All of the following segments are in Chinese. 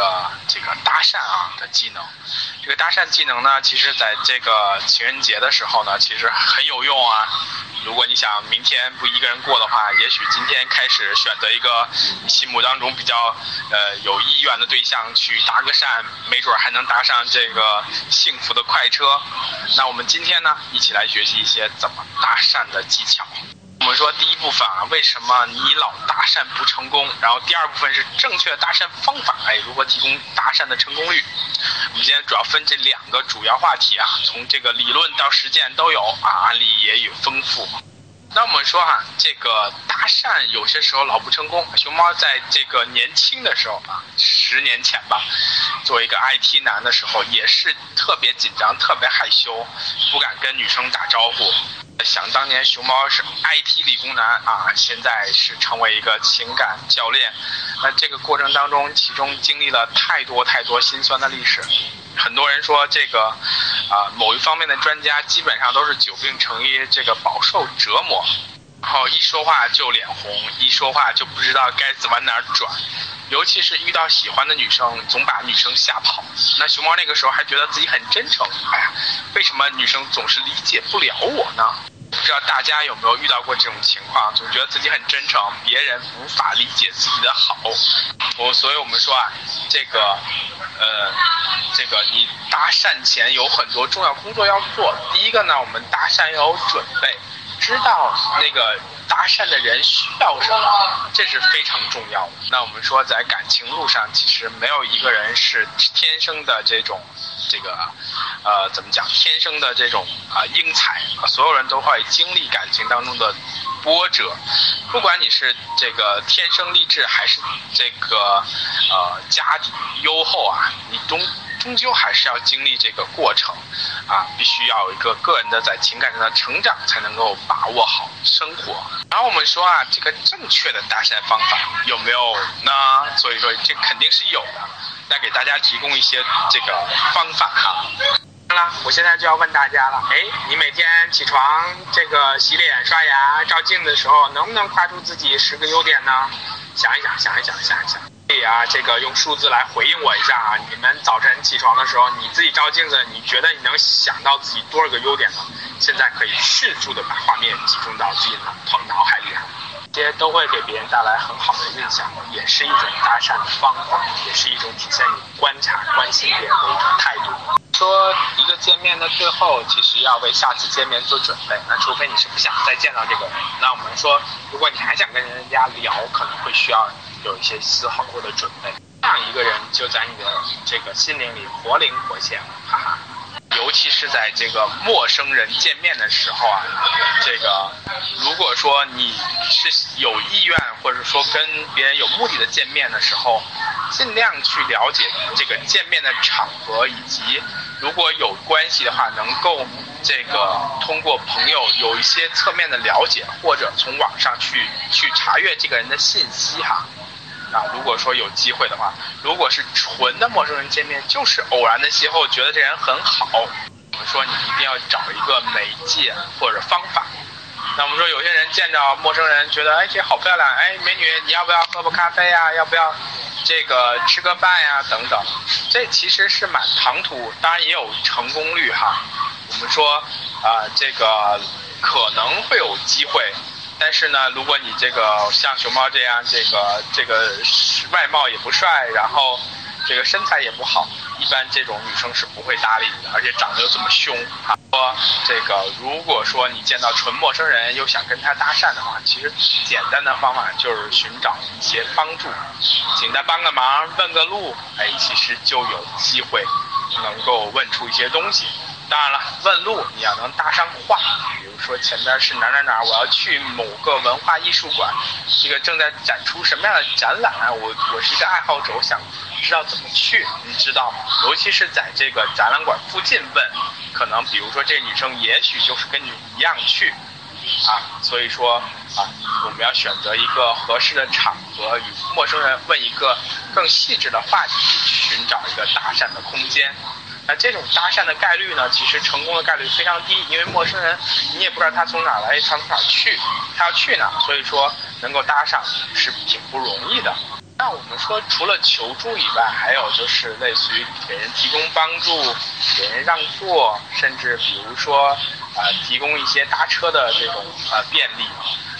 这个这个搭讪啊的技能，这个搭讪技能呢，其实在这个情人节的时候呢，其实很有用啊。如果你想明天不一个人过的话，也许今天开始选择一个你心目当中比较呃有意愿的对象去搭个讪，没准还能搭上这个幸福的快车。那我们今天呢，一起来学习一些怎么搭讪的技巧。我们说第一部分啊，为什么你老搭讪不成功？然后第二部分是正确搭讪方法，哎，如何提供搭讪的成功率？我们今天主要分这两个主要话题啊，从这个理论到实践都有啊，案例也有丰富。那我们说哈，这个搭讪有些时候老不成功。熊猫在这个年轻的时候啊，十年前吧，作为一个 IT 男的时候，也是特别紧张、特别害羞，不敢跟女生打招呼。想当年，熊猫是 IT 理工男啊，现在是成为一个情感教练。那这个过程当中，其中经历了太多太多辛酸的历史。很多人说这个啊，某一方面的专家基本上都是久病成医，这个饱受折磨，然后一说话就脸红，一说话就不知道该怎往哪转。尤其是遇到喜欢的女生，总把女生吓跑。那熊猫那个时候还觉得自己很真诚，哎呀，为什么女生总是理解不了我呢？不知道大家有没有遇到过这种情况，总觉得自己很真诚，别人无法理解自己的好。我所以我们说啊，这个，呃，这个你搭讪前有很多重要工作要做。第一个呢，我们搭讪要有准备，知道那个。搭讪的人需要什么，这是非常重要的。那我们说，在感情路上，其实没有一个人是天生的这种，这个，呃，怎么讲？天生的这种啊英才，所有人都会经历感情当中的波折。不管你是这个天生丽质，还是这个呃家底优厚啊，你都终究还是要经历这个过程，啊，必须要有一个个人的在情感上的成长，才能够把握好生活。然后我们说啊，这个正确的搭讪方法有没有呢？所以说这肯定是有的。那给大家提供一些这个方法哈。好了，我现在就要问大家了，哎，你每天起床这个洗脸刷牙照镜子的时候，能不能夸出自己十个优点呢？想一想，想一想，想一想。可以啊，这个用数字来回应我一下啊！你们早晨起床的时候，你自己照镜子，你觉得你能想到自己多少个优点呢？现在可以迅速的把画面集中到自己脑脑海里啊，这些都会给别人带来很好的印象，也是一种搭讪的方法，也是一种体现你观察、关心别人的一种态度。说一个见面的最后，其实要为下次见面做准备。那除非你是不想再见到这个人，那我们说，如果你还想跟人家聊，可能会需要。有一些思考或者准备，这样一个人就在你的这个心灵里活灵活现，哈哈。尤其是在这个陌生人见面的时候啊，这个如果说你是有意愿或者说跟别人有目的的见面的时候，尽量去了解这个见面的场合，以及如果有关系的话，能够这个通过朋友有一些侧面的了解，或者从网上去去查阅这个人的信息哈。啊，如果说有机会的话，如果是纯的陌生人见面，就是偶然的邂逅，觉得这人很好，我们说你一定要找一个媒介或者方法。那我们说有些人见着陌生人，觉得哎这好漂亮，哎美女你要不要喝杯咖啡呀？要不要这个吃个饭呀？等等，这其实是蛮唐突，当然也有成功率哈。我们说啊，这个可能会有机会。但是呢，如果你这个像熊猫这样，这个这个外貌也不帅，然后这个身材也不好，一般这种女生是不会搭理你的，而且长得又这么凶啊。说这个，如果说你见到纯陌生人又想跟他搭讪的话，其实简单的方法就是寻找一些帮助，请他帮个忙，问个路，哎，其实就有机会能够问出一些东西。当然了，问路你要能搭上话。比如说前边是哪哪哪，我要去某个文化艺术馆，这个正在展出什么样的展览？啊我我是一个爱好者，我想知道怎么去，你知道吗？尤其是在这个展览馆附近问，可能比如说这女生也许就是跟你一样去，啊，所以说啊，我们要选择一个合适的场合，与陌生人问一个更细致的话题，寻找一个搭讪的空间。那这种搭讪的概率呢，其实成功的概率非常低，因为陌生人你也不知道他从哪来，他从哪去，他要去哪，所以说能够搭上是挺不容易的。那我们说，除了求助以外，还有就是类似于给人提供帮助、给人让座，甚至比如说啊，提供一些搭车的这种呃便利。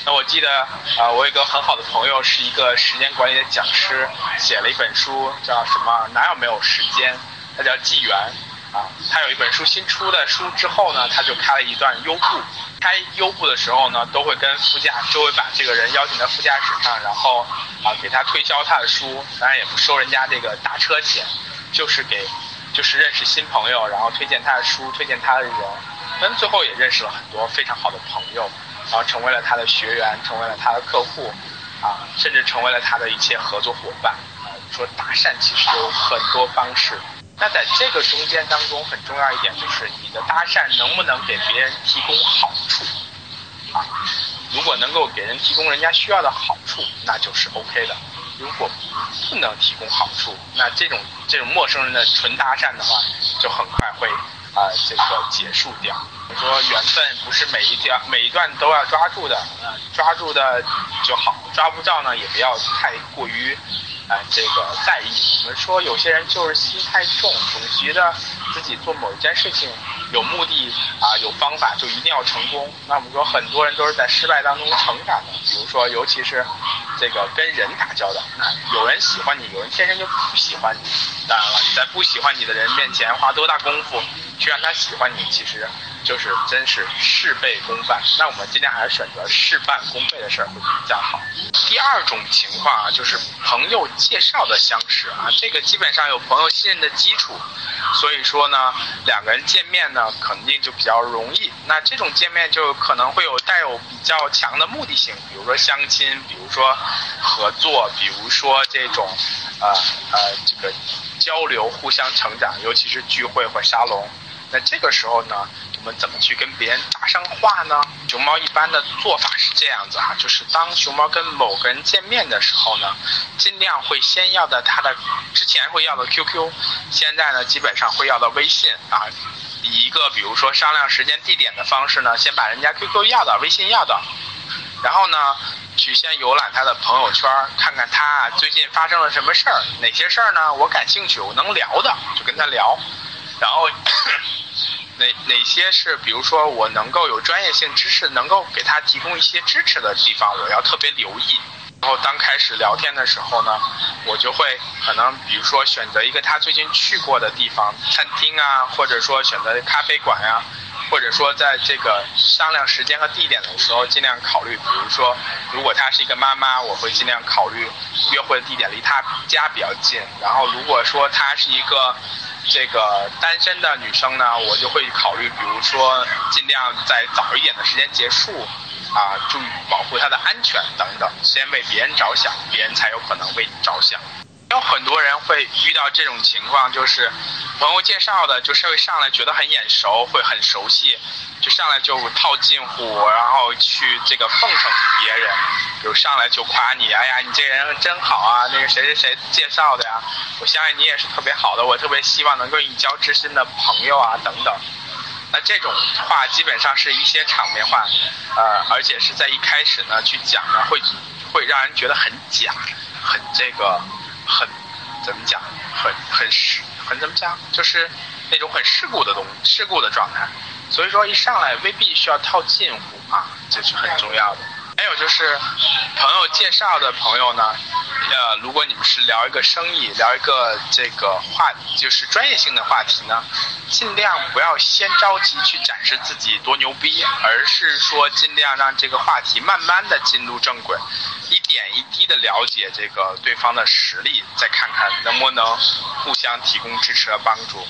那我记得啊，我有一个很好的朋友，是一个时间管理的讲师，写了一本书，叫什么？哪有没有时间？他叫纪元，啊，他有一本书新出的书之后呢，他就开了一段优步。开优步的时候呢，都会跟副驾就会把这个人邀请到副驾驶上，然后啊给他推销他的书，当然也不收人家这个打车钱，就是给，就是认识新朋友，然后推荐他的书，推荐他的人，嗯，最后也认识了很多非常好的朋友，然后成为了他的学员，成为了他的客户，啊，甚至成为了他的一切合作伙伴。啊，说搭讪其实有很多方式。那在这个中间当中，很重要一点就是你的搭讪能不能给别人提供好处，啊，如果能够给人提供人家需要的好处，那就是 OK 的。如果不能提供好处，那这种这种陌生人的纯搭讪的话，就很快会啊这个结束掉。说缘分不是每一条每一段都要抓住的，啊，抓住的就好，抓不到呢也不要太过于。啊，这个在意。我们说有些人就是心太重，总觉得自己做某一件事情有目的啊，有方法就一定要成功。那我们说很多人都是在失败当中成长的。比如说，尤其是这个跟人打交道，那有人喜欢你，有人天生就不喜欢你。当然了，你在不喜欢你的人面前花多大功夫去让他喜欢你，其实。就是真是事倍功半，那我们今天还是选择事半功倍的事儿会比较好。第二种情况啊，就是朋友介绍的相识啊，这个基本上有朋友信任的基础，所以说呢，两个人见面呢肯定就比较容易。那这种见面就可能会有带有比较强的目的性，比如说相亲，比如说合作，比如说这种，呃呃这个交流、互相成长，尤其是聚会或沙龙。那这个时候呢？我们怎么去跟别人搭上话呢？熊猫一般的做法是这样子哈，就是当熊猫跟某个人见面的时候呢，尽量会先要的他的之前会要的 QQ，现在呢基本上会要到微信啊，以一个比如说商量时间地点的方式呢，先把人家 QQ 要到，微信要到，然后呢去先游览他的朋友圈，看看他最近发生了什么事儿，哪些事儿呢我感兴趣，我能聊的就跟他聊，然后。哪些是，比如说我能够有专业性知识，能够给他提供一些支持的地方，我要特别留意。然后当开始聊天的时候呢，我就会可能，比如说选择一个他最近去过的地方，餐厅啊，或者说选择咖啡馆呀，或者说在这个商量时间和地点的时候，尽量考虑，比如说如果她是一个妈妈，我会尽量考虑约会的地点离她家比较近。然后如果说她是一个。这个单身的女生呢，我就会考虑，比如说尽量在早一点的时间结束，啊，注意保护她的安全等等，先为别人着想，别人才有可能为你着想。有很多人会遇到这种情况，就是朋友介绍的，就是会上来觉得很眼熟，会很熟悉，就上来就套近乎，然后去这个奉承别人，比如上来就夸你，哎呀，你这人真好啊，那个谁谁谁介绍的呀，我相信你也是特别好的，我特别希望能够与你交知心的朋友啊，等等。那这种话基本上是一些场面话，呃，而且是在一开始呢去讲呢，会会让人觉得很假，很这个。很，怎么讲？很很世，很怎么讲？就是那种很世故的东，世故的状态。所以说一上来未必需要套近乎啊，这是很重要的。还有就是朋友介绍的朋友呢，呃，如果你们是聊一个生意，聊一个这个话，就是专业性的话题呢，尽量不要先着急去展示自己多牛逼，而是说尽量让这个话题慢慢的进入正轨。点一滴的了解这个对方的实力，再看看能不能互相提供支持和帮助。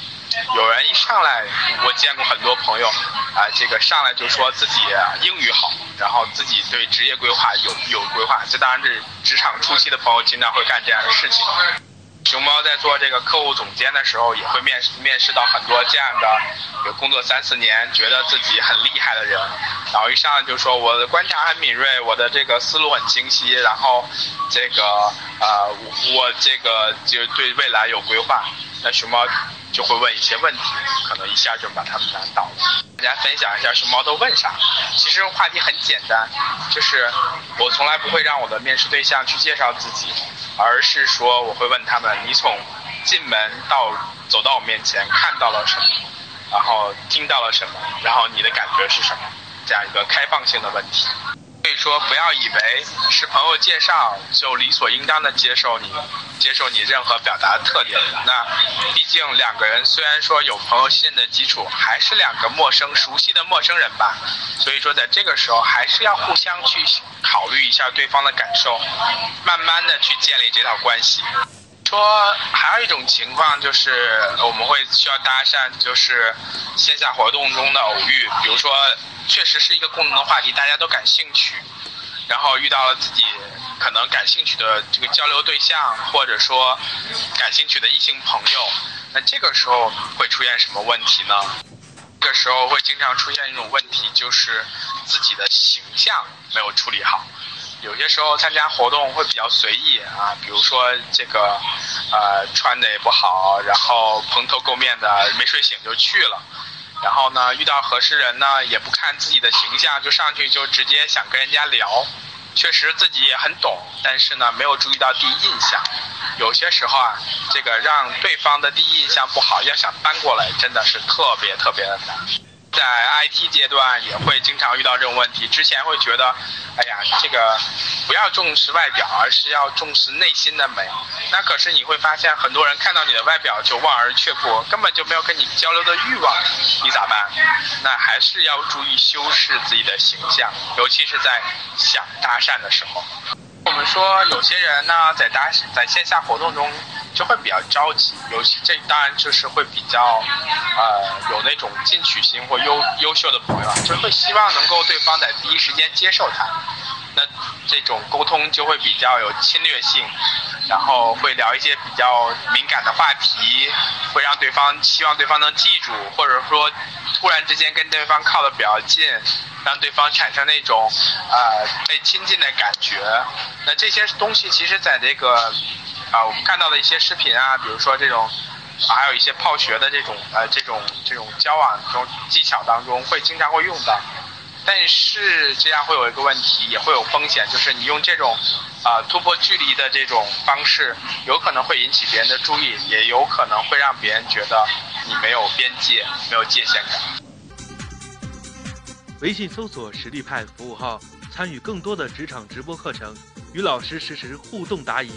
有人一上来，我见过很多朋友，啊，这个上来就说自己英语好，然后自己对职业规划有有规划。这当然是职场初期的朋友经常会干这样的事情。熊猫在做这个客户总监的时候，也会面试面试到很多这样的有工作三四年，觉得自己很厉害的人，然后一上来就说我的观察很敏锐，我的这个思路很清晰，然后这个呃我这个就对未来有规划。那熊猫就会问一些问题，可能一下就把他们难倒了。大家分享一下熊猫都问啥？其实话题很简单，就是我从来不会让我的面试对象去介绍自己。而是说，我会问他们：你从进门到走到我面前看到了什么，然后听到了什么，然后你的感觉是什么？这样一个开放性的问题。所以说，不要以为是朋友介绍就理所应当的接受你，接受你任何表达的特点。那毕竟两个人虽然说有朋友信任的基础，还是两个陌生熟悉的陌生人吧。所以说，在这个时候还是要互相去。考虑一下对方的感受，慢慢的去建立这套关系。说还有一种情况就是我们会需要搭讪，就是线下活动中的偶遇，比如说确实是一个共同的话题，大家都感兴趣，然后遇到了自己可能感兴趣的这个交流对象，或者说感兴趣的异性朋友，那这个时候会出现什么问题呢？这个时候会经常出现一种问题，就是自己的形象没有处理好。有些时候参加活动会比较随意啊，比如说这个，呃，穿的也不好，然后蓬头垢面的，没睡醒就去了。然后呢，遇到合适人呢，也不看自己的形象，就上去就直接想跟人家聊。确实自己也很懂，但是呢，没有注意到第一印象。有些时候啊，这个让对方的第一印象不好，要想搬过来，真的是特别特别的难。在 IT 阶段也会经常遇到这种问题。之前会觉得，哎呀，这个不要重视外表，而是要重视内心的美。那可是你会发现，很多人看到你的外表就望而却步，根本就没有跟你交流的欲望。你咋办？那还是要注意修饰自己的形象，尤其是在想搭讪的时候。我们说，有些人呢，在搭在线下活动中。就会比较着急，尤其这当然就是会比较，呃，有那种进取心或优优秀的朋友啊，就会希望能够对方在第一时间接受他，那这种沟通就会比较有侵略性，然后会聊一些比较敏感的话题，会让对方希望对方能记住，或者说突然之间跟对方靠的比较近，让对方产生那种呃被亲近的感觉，那这些东西其实在这个。啊，我们看到的一些视频啊，比如说这种，还有一些泡学的这种呃这种这种交往这种技巧当中，会经常会用到。但是这样会有一个问题，也会有风险，就是你用这种啊突破距离的这种方式，有可能会引起别人的注意，也有可能会让别人觉得你没有边界，没有界限感。微信搜索实力派服务号，参与更多的职场直播课程，与老师实时互动答疑。